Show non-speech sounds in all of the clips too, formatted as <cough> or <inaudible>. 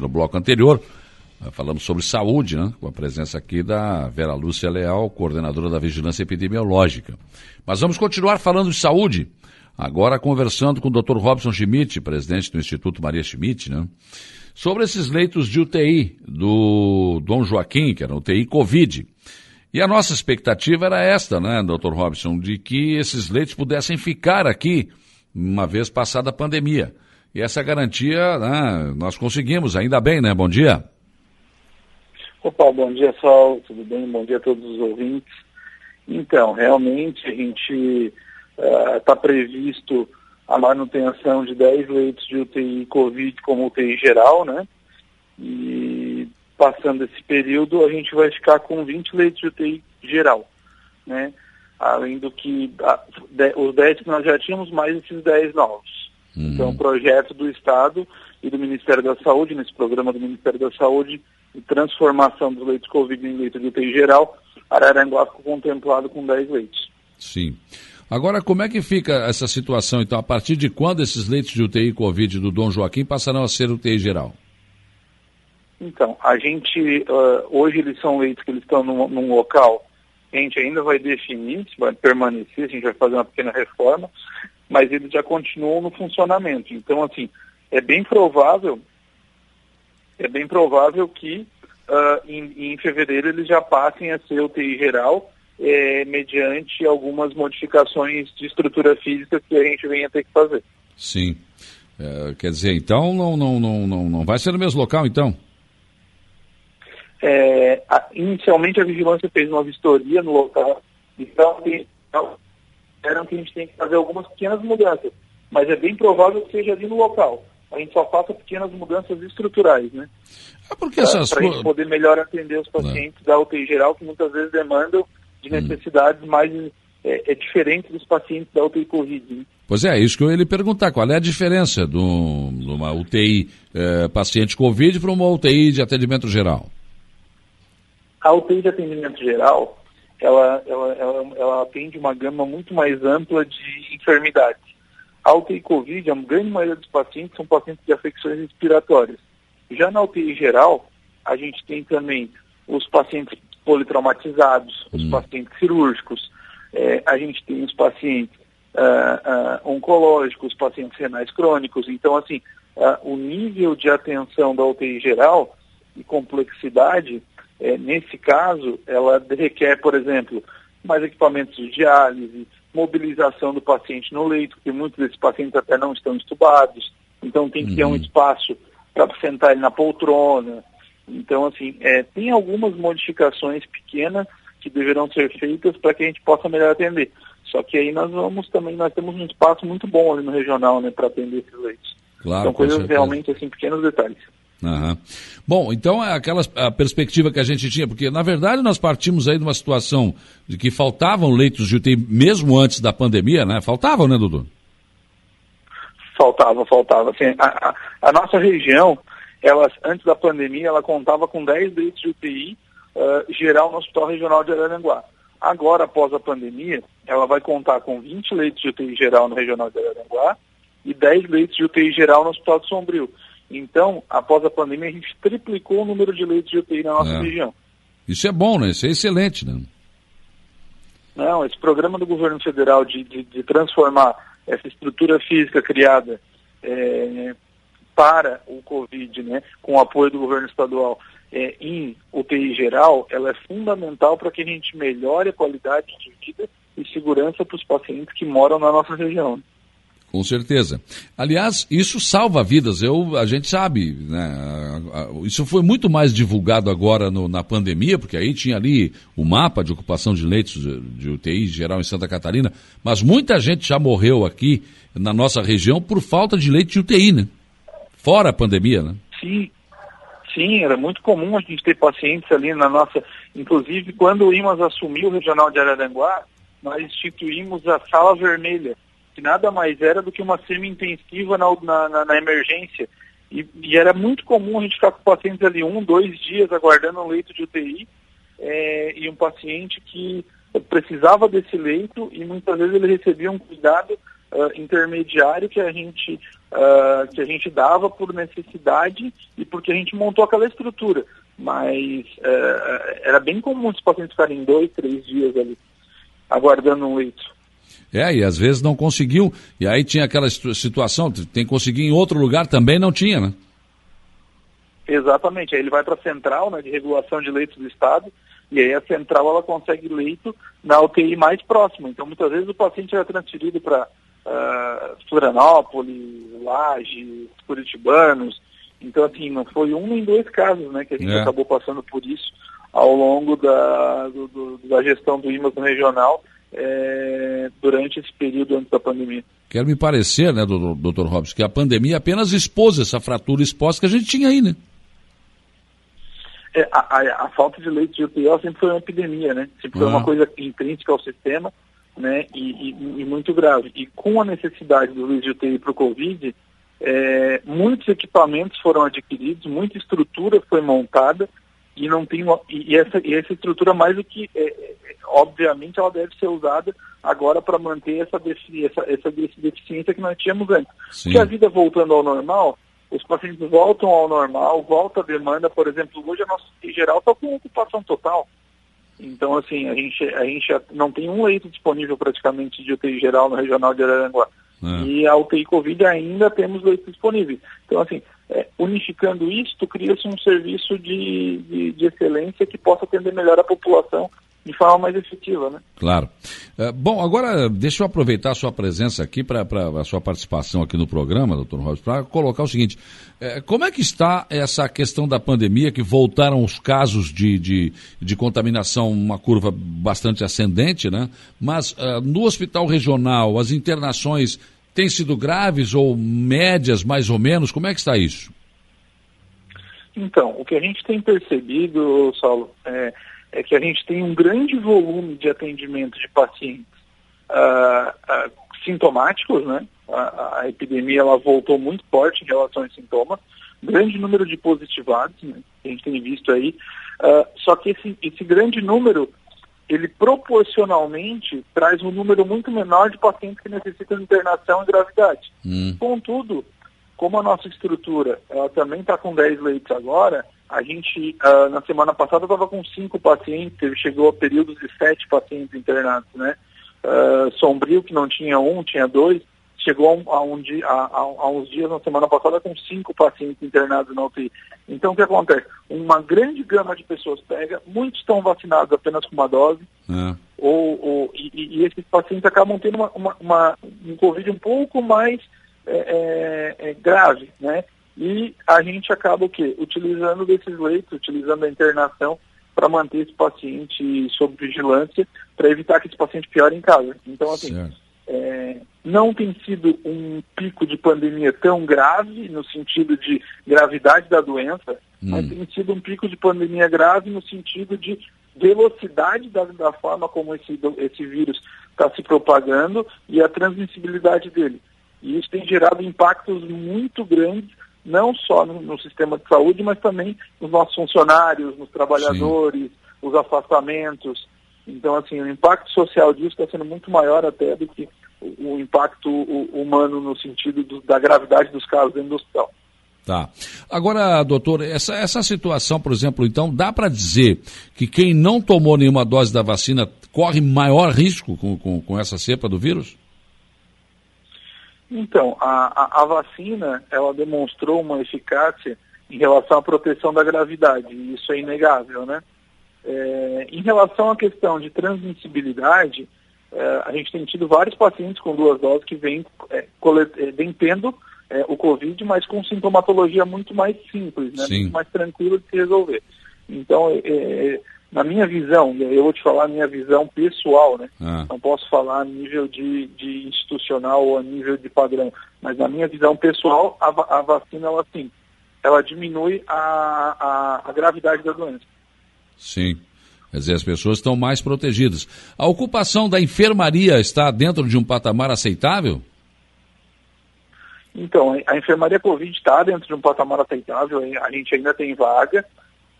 No bloco anterior, eh, falamos sobre saúde, né? com a presença aqui da Vera Lúcia Leal, coordenadora da Vigilância Epidemiológica. Mas vamos continuar falando de saúde, agora conversando com o Dr. Robson Schmidt, presidente do Instituto Maria Schmidt, né? sobre esses leitos de UTI do Dom Joaquim, que era UTI Covid. E a nossa expectativa era esta, né, Dr. Robson, de que esses leitos pudessem ficar aqui uma vez passada a pandemia. E essa garantia né, nós conseguimos, ainda bem, né? Bom dia. Opa, bom dia, Sol, tudo bem? Bom dia a todos os ouvintes. Então, realmente a gente está eh, uh, previsto a manutenção de 10 leitos de UTI Covid como UTI geral, né? E passando esse período, a gente vai ficar com 20 leitos de UTI geral, né? Além do que a, de, os 10 que nós já tínhamos, mais esses 10 novos. Uhum. Então, projeto do Estado e do Ministério da Saúde, nesse programa do Ministério da Saúde, de transformação dos leitos Covid em leito de UTI geral, Araranguá ficou contemplado com 10 leitos. Sim. Agora, como é que fica essa situação, então? A partir de quando esses leitos de UTI Covid do Dom Joaquim passarão a ser UTI geral? Então, a gente, uh, hoje eles são leitos que eles estão num, num local a gente ainda vai definir se vai permanecer, a gente vai fazer uma pequena reforma, mas eles já continuam no funcionamento. Então, assim, é bem provável, é bem provável que uh, em, em, fevereiro eles já passem a ser UTI geral, é, mediante algumas modificações de estrutura física que a gente venha ter que fazer. Sim. É, quer dizer, então não, não, não, não, não vai ser no mesmo local, então? É, a, inicialmente a vigilância fez uma vistoria no local, então, então disseram que a gente tem que fazer algumas pequenas mudanças, mas é bem provável que seja ali no local. A gente só faça pequenas mudanças estruturais, né? É porque essas Para a gente poder melhor atender os pacientes Não. da UTI geral, que muitas vezes demandam de hum. necessidades hum. mais é, é, diferente dos pacientes da UTI Covid. Né? Pois é, isso que eu ia lhe perguntar. Qual é a diferença de uma UTI é, paciente Covid para uma UTI de atendimento geral? A UTI de atendimento geral, ela, ela, ela, ela atende uma gama muito mais ampla de enfermidades. A UTI Covid, a grande maioria dos pacientes são pacientes de afecções respiratórias. Já na UTI geral, a gente tem também os pacientes politraumatizados, os hum. pacientes cirúrgicos, é, a gente tem os pacientes uh, uh, oncológicos, os pacientes renais crônicos. Então, assim, uh, o nível de atenção da UTI geral e complexidade é, nesse caso, ela requer, por exemplo, mais equipamentos de diálise, mobilização do paciente no leito, porque muitos desses pacientes até não estão estubados, então tem que uhum. ter um uhum. espaço para sentar ele na poltrona. Então, assim, é, tem algumas modificações pequenas que deverão ser feitas para que a gente possa melhor atender. Só que aí nós vamos também, nós temos um espaço muito bom ali no regional, né, para atender esses leitos. Claro, São coisas realmente, assim, pequenos detalhes. Uhum. Bom, então é aquela a perspectiva que a gente tinha, porque na verdade nós partimos aí de uma situação de que faltavam leitos de UTI mesmo antes da pandemia, né? Faltavam, né, Dudu? Faltava, faltava. Assim, a, a, a nossa região, ela, antes da pandemia, ela contava com 10 leitos de UTI uh, geral no Hospital Regional de Araranguá. Agora, após a pandemia, ela vai contar com 20 leitos de UTI geral no Regional de Araranguá e 10 leitos de UTI geral no Hospital de Sombrio. Então, após a pandemia, a gente triplicou o número de leitos de UTI na nossa é. região. Isso é bom, né? Isso é excelente, né? Não, esse programa do governo federal de, de, de transformar essa estrutura física criada é, para o Covid, né, com o apoio do governo estadual é, em UTI geral, ela é fundamental para que a gente melhore a qualidade de vida e segurança para os pacientes que moram na nossa região. Com certeza. Aliás, isso salva vidas, eu, a gente sabe, né? Isso foi muito mais divulgado agora no, na pandemia, porque aí tinha ali o mapa de ocupação de leitos de, UTI geral em Santa Catarina, mas muita gente já morreu aqui na nossa região por falta de leite de UTI, né? Fora a pandemia, né? Sim, sim, era muito comum a gente ter pacientes ali na nossa. Inclusive, quando o IMAS assumiu o regional de Araranguá, nós instituímos a sala vermelha que nada mais era do que uma semi-intensiva na, na, na, emergência. E, e, era muito comum a gente ficar com pacientes ali um, dois dias aguardando um leito de UTI é, e um paciente que precisava desse leito e muitas vezes ele recebia um cuidado uh, intermediário que a gente uh, que a gente dava por necessidade e porque a gente montou aquela estrutura. Mas uh, era bem comum os pacientes ficarem dois, três dias ali aguardando um leito. É, e às vezes não conseguiu, e aí tinha aquela situação, tem que conseguir em outro lugar também, não tinha, né? Exatamente, aí ele vai para a central né, de regulação de leitos do Estado, e aí a central ela consegue leito na UTI mais próxima. Então muitas vezes o paciente era transferido para uh, Florianópolis, Laje, Curitibanos. Então assim, não foi um nem dois casos né, que a gente é. acabou passando por isso ao longo da, do, do, da gestão do IMAS regional é, durante esse período antes da pandemia. Quero me parecer, né, doutor Robson, que a pandemia apenas expôs essa fratura exposta que a gente tinha aí, né? É, a, a, a, falta de leitos de UTI sempre foi uma epidemia, né? Sempre foi uma ah. coisa intrínseca ao sistema, né? E, e, e, muito grave. E com a necessidade do leitos de UTI para o Covid, é, muitos equipamentos foram adquiridos, muita estrutura foi montada e não tem uma, e, essa, e essa estrutura mais do que é obviamente ela deve ser usada agora para manter essa, essa, essa deficiência que nós tínhamos antes. Sim. Porque a vida voltando ao normal, os pacientes voltam ao normal, volta a demanda, por exemplo, hoje a nossa em geral está com ocupação total. Então, assim, a gente, a gente não tem um leito disponível praticamente de UTI geral no regional de Araranguá. É. E a UTI Covid ainda temos leitos disponíveis. Então, assim, é, unificando isso, cria-se um serviço de, de, de excelência que possa atender melhor a população de forma mais efetiva, né? Claro. É, bom, agora deixa eu aproveitar a sua presença aqui para a sua participação aqui no programa, doutor Robson, para colocar o seguinte: é, como é que está essa questão da pandemia, que voltaram os casos de, de, de contaminação, uma curva bastante ascendente, né? Mas uh, no hospital regional, as internações têm sido graves ou médias, mais ou menos? Como é que está isso? Então, o que a gente tem percebido, Saulo, é é que a gente tem um grande volume de atendimento de pacientes uh, uh, sintomáticos, né? A, a, epidemia ela voltou muito forte em relação aos sintomas, grande número de positivados, né? Que a gente tem visto aí, uh, só que esse, esse grande número ele proporcionalmente traz um número muito menor de pacientes que necessitam de internação e gravidade. Hum. Contudo, como a nossa estrutura ela também está com 10 leitos agora, a gente, uh, na semana passada, estava com cinco pacientes, chegou a períodos de sete pacientes internados, né? Uh, Sombrio, que não tinha um, tinha dois, chegou a, um dia, a, a, a, uns dias na semana passada com cinco pacientes internados na UTI. Então, o que acontece? Uma grande gama de pessoas pega, muitos estão vacinados apenas com uma dose, é. ou, ou e, e, esses pacientes acabam tendo uma, uma, uma, um Covid um pouco mais é, é, é grave, né? E a gente acaba o quê? Utilizando desses leitos, utilizando a internação para manter esse paciente sob vigilância, para evitar que esse paciente piore em casa. Então, assim, é, não tem sido um pico de pandemia tão grave no sentido de gravidade da doença, hum. mas tem sido um pico de pandemia grave no sentido de velocidade da, da forma como esse, esse vírus está se propagando e a transmissibilidade dele. E isso tem gerado impactos muito grandes não só no, no, sistema de saúde, mas também nos nossos funcionários, nos trabalhadores, Sim. os afastamentos. Então, assim, o impacto social disso está sendo muito maior até do que o, o impacto humano no sentido do, da gravidade dos casos dentro do hospital. Tá. Agora, doutor, essa, essa situação, por exemplo, então, dá para dizer que quem não tomou nenhuma dose da vacina corre maior risco com, com, com essa cepa do vírus? Então, a, a, a, vacina, ela demonstrou uma eficácia em relação à proteção da gravidade, e isso é inegável, né? É, em relação à questão de transmissibilidade, é, a gente tem tido vários pacientes com duas doses que vêm, é, é tendo é, o Covid, mas com sintomatologia muito mais simples, né? Muito mais tranquila de se resolver. Então, é, é na minha visão, eu vou te falar a minha visão pessoal, né? Ah. Não posso falar a nível de, de, institucional ou a nível de padrão, mas na minha visão pessoal, a, a vacina, ela sim, ela diminui a, a, a gravidade da doença. Sim. Quer dizer, as pessoas estão mais protegidas. A ocupação da enfermaria está dentro de um patamar aceitável? Então, a enfermaria Covid está dentro de um patamar aceitável, a gente ainda tem vaga,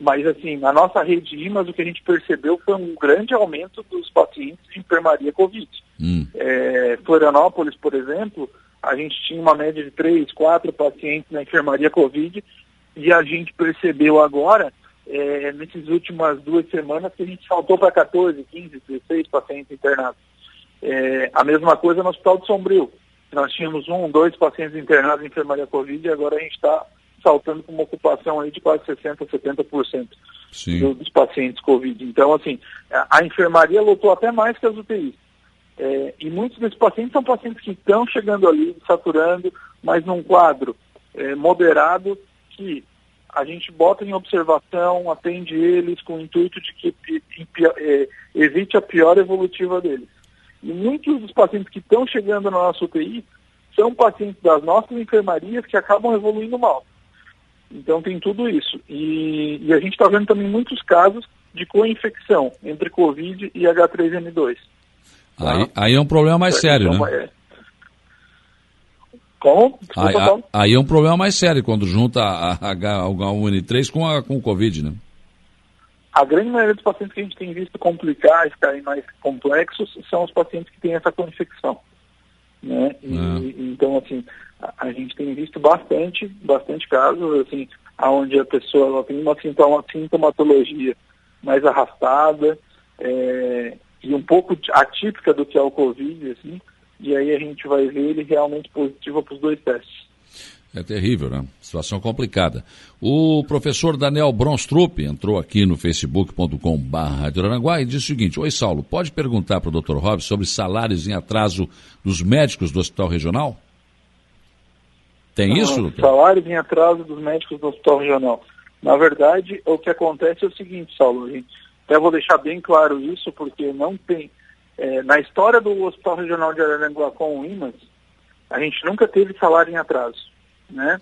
mas, assim, na nossa rede IMAS, o que a gente percebeu foi um grande aumento dos pacientes de enfermaria Covid. Hum. É, Florianópolis, por exemplo, a gente tinha uma média de três, quatro pacientes na enfermaria Covid e a gente percebeu agora, é, nessas últimas duas semanas, que a gente saltou para 14, 15, 16 pacientes internados. É, a mesma coisa no Hospital de Sombrio. Nós tínhamos um, dois pacientes internados em enfermaria Covid e agora a gente está saltando com uma ocupação aí de quase 60%, 70% do, dos pacientes Covid. Então, assim, a, a, enfermaria lotou até mais que as UTIs. É, e muitos desses pacientes são pacientes que estão chegando ali, saturando, mas num quadro é, moderado que a gente bota em observação, atende eles com o intuito de que é, evite a pior evolutiva deles. E muitos dos pacientes que estão chegando na nossa UTI são pacientes das nossas enfermarias que acabam evoluindo mal. Então tem tudo isso. E, e a gente está vendo também muitos casos de co-infecção entre Covid e H3N2. Tá? Aí, aí, é um problema mais sério, então, né? É... Como? Aí, aí, é um problema mais sério quando junta a H1N3 com, a, com o Covid, né? A grande maioria dos pacientes que a gente tem visto complicar, ficarem mais complexos, são os pacientes que têm essa co-infecção. Né? E, é. Então, assim, a, a, gente tem visto bastante, bastante casos, assim, onde a pessoa ela tem uma, sintoma, sintomatologia mais arrastada é, e um pouco atípica do que é o Covid, assim, e aí a gente vai ver ele realmente positivo para os dois testes. É terrível, né? Situação complicada. O professor Daniel Bronstrup entrou aqui no facebook.com.br e disse o seguinte: Oi, Saulo, pode perguntar para o Dr. Rob sobre salários em atraso dos médicos do Hospital Regional? Tem isso, doutor? Salários em atraso dos médicos do Hospital Regional. Na verdade, o que acontece é o seguinte, Saulo, gente, até vou deixar bem claro isso, porque não tem. É, na história do Hospital Regional de Araranguá com o IMAS, a gente nunca teve salário em atraso né?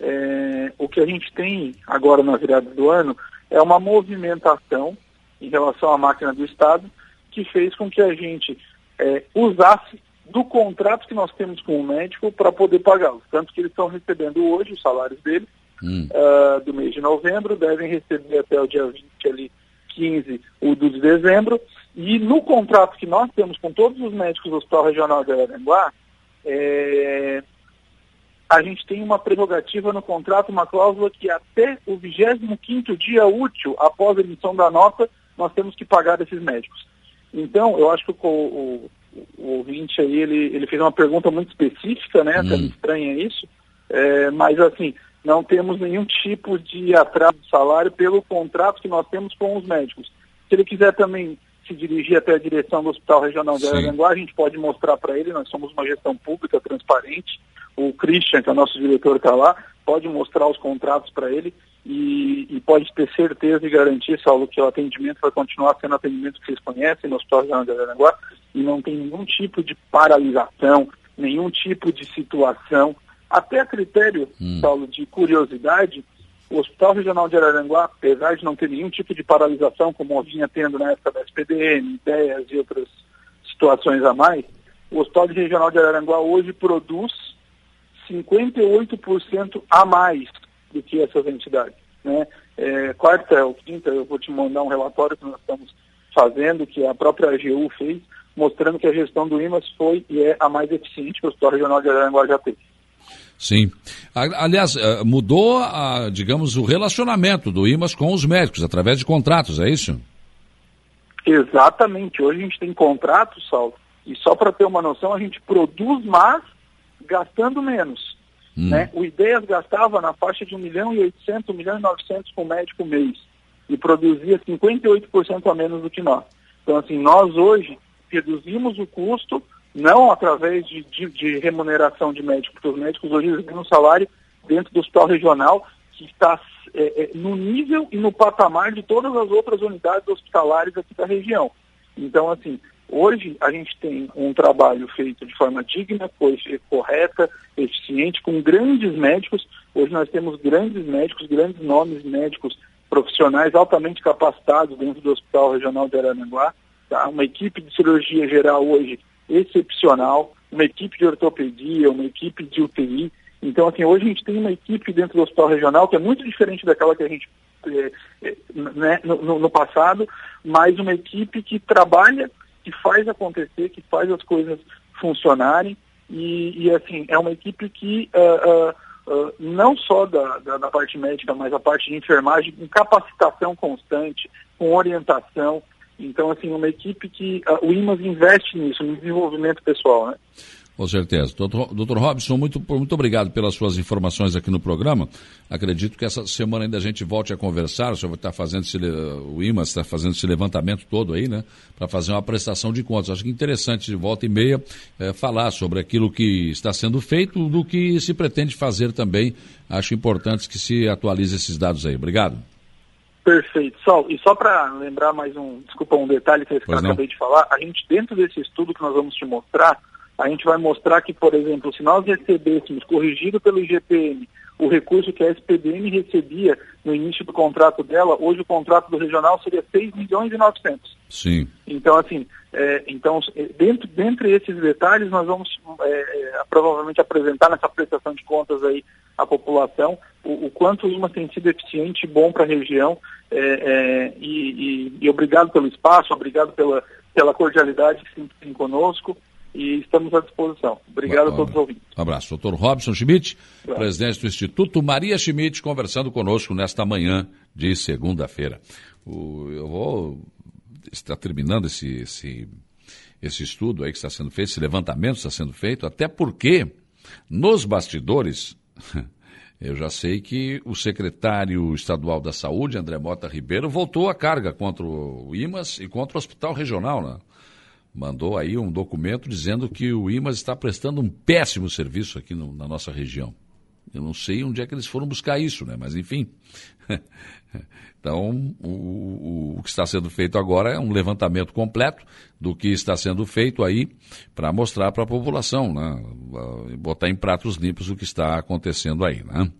É, o que a gente tem agora na virada do ano é uma movimentação em relação à máquina do Estado que fez com que a gente é, usasse do contrato que nós temos com o médico para poder pagá-los. Tanto que eles estão recebendo hoje os salários deles hum. uh, do mês de novembro, devem receber até o dia 20, ali, 15, o de dezembro. E no contrato que nós temos com todos os médicos do Hospital Regional de Araranguá, é, a gente tem uma prerrogativa no contrato, uma cláusula que até o 25º dia útil após a emissão da nota, nós temos que pagar esses médicos. Então, eu acho que o, o, o ouvinte aí, ele, ele fez uma pergunta muito específica, né? Até hum. estranha isso, é, mas assim, não temos nenhum tipo de atraso de salário pelo contrato que nós temos com os médicos. Se ele quiser também se dirigir até a direção do Hospital Regional de Araranguá, a gente pode mostrar para ele, nós somos uma gestão pública, transparente, o Christian, que é o nosso diretor, está lá, pode mostrar os contratos para ele e, e, pode ter certeza e garantir, Saulo, que o atendimento vai continuar sendo atendimento que vocês conhecem no Hospital Regional de Araranguá e não tem nenhum tipo de paralisação, nenhum tipo de situação, até a critério, hum. Saulo, de curiosidade, o Hospital Regional de Araranguá, apesar de não ter nenhum tipo de paralisação, como vinha tendo na época da SPDM, ideias e outras situações a mais, o Hospital Regional de Araranguá hoje produz 58% a mais do que essas entidades. Né? É, quarta ou quinta, eu vou te mandar um relatório que nós estamos fazendo, que a própria AGU fez, mostrando que a gestão do IMAS foi e é a mais eficiente que o Hospital Regional de Araranguá já teve. Sim. Aliás, eh, mudou, a, digamos, o relacionamento do IMAS com os médicos, através de contratos, é isso? Exatamente. Hoje a gente tem contratos, Saulo, e só para ter uma noção, a gente produz mais gastando menos. Hum. Né? O Ideias gastava na faixa de 1 milhão e 800, 1 milhão e 900 com médico mês e produzia 58% a menos do que nós. Então, assim, nós hoje reduzimos o custo não através de, de, de remuneração de médicos, porque os médicos hoje recebem um salário dentro do hospital regional que está é, é, no nível e no patamar de todas as outras unidades hospitalares aqui da região. Então, assim, hoje a gente tem um trabalho feito de forma digna, correta, eficiente, com grandes médicos. Hoje nós temos grandes médicos, grandes nomes médicos profissionais altamente capacitados dentro do Hospital Regional de Arananguá. Tá? Uma equipe de cirurgia geral hoje excepcional, uma equipe de ortopedia, uma equipe de UTI. Então, assim, hoje a gente tem uma equipe dentro do hospital regional que é muito diferente daquela que a gente é, é, né, no, no, passado, mas uma equipe que trabalha que faz acontecer, que faz as coisas funcionarem e, e assim, é uma equipe que uh, uh, Uh, não só da, da, da, parte médica, mas a parte de enfermagem, com capacitação constante, com orientação. Então, assim, uma equipe que o IMAS investe nisso, no desenvolvimento pessoal, né? Com certeza. Doutor, doutor Robson, muito, muito obrigado pelas suas informações aqui no programa. Acredito que essa semana ainda a gente volte a conversar. O senhor está fazendo esse, o IMAS está fazendo esse levantamento todo aí, né? Para fazer uma prestação de contas. Acho que é interessante de volta e meia é, falar sobre aquilo que está sendo feito, do que se pretende fazer também. Acho importante que se atualize esses dados aí. Obrigado. Perfeito. Sol, e só para lembrar mais um, desculpa, um detalhe que eu acabei de falar, a gente, dentro desse estudo que nós vamos te mostrar, a gente vai mostrar que, por exemplo, se nós recebêssemos, corrigido pelo IGPM, o recurso que a SPDM recebia no início do contrato dela, hoje o contrato do regional seria 6 milhões e 900. Sim. Então, assim, é, então, dentro, dentre esses detalhes, nós vamos é, é, provavelmente apresentar nessa prestação de contas aí à população o, o quanto o IMAS tem sido eficiente e bom para a região. É, é, e, e, e, obrigado pelo espaço, obrigado pela, pela cordialidade que sempre tem conosco e estamos à disposição. Obrigado a todos os ouvintes. Um abraço. Doutor Robson Schmidt, presidente do Instituto Maria Schmidt, conversando conosco nesta manhã de segunda-feira. Eu vou estar terminando esse, esse, esse estudo aí que está sendo feito, esse levantamento está sendo feito, até porque nos bastidores. <laughs> Eu já sei que o secretário estadual da Saúde, André Mota Ribeiro, voltou à carga contra o IMAS e contra o Hospital Regional, né? Mandou aí um documento dizendo que o IMAS está prestando um péssimo serviço aqui no, na nossa região. Eu não sei onde é que eles foram buscar isso, né? Mas enfim. <laughs> então, o, o, o, que está sendo feito agora é um levantamento completo do que está sendo feito aí para mostrar para a população, né? Botar em pratos limpos o que está acontecendo aí, né?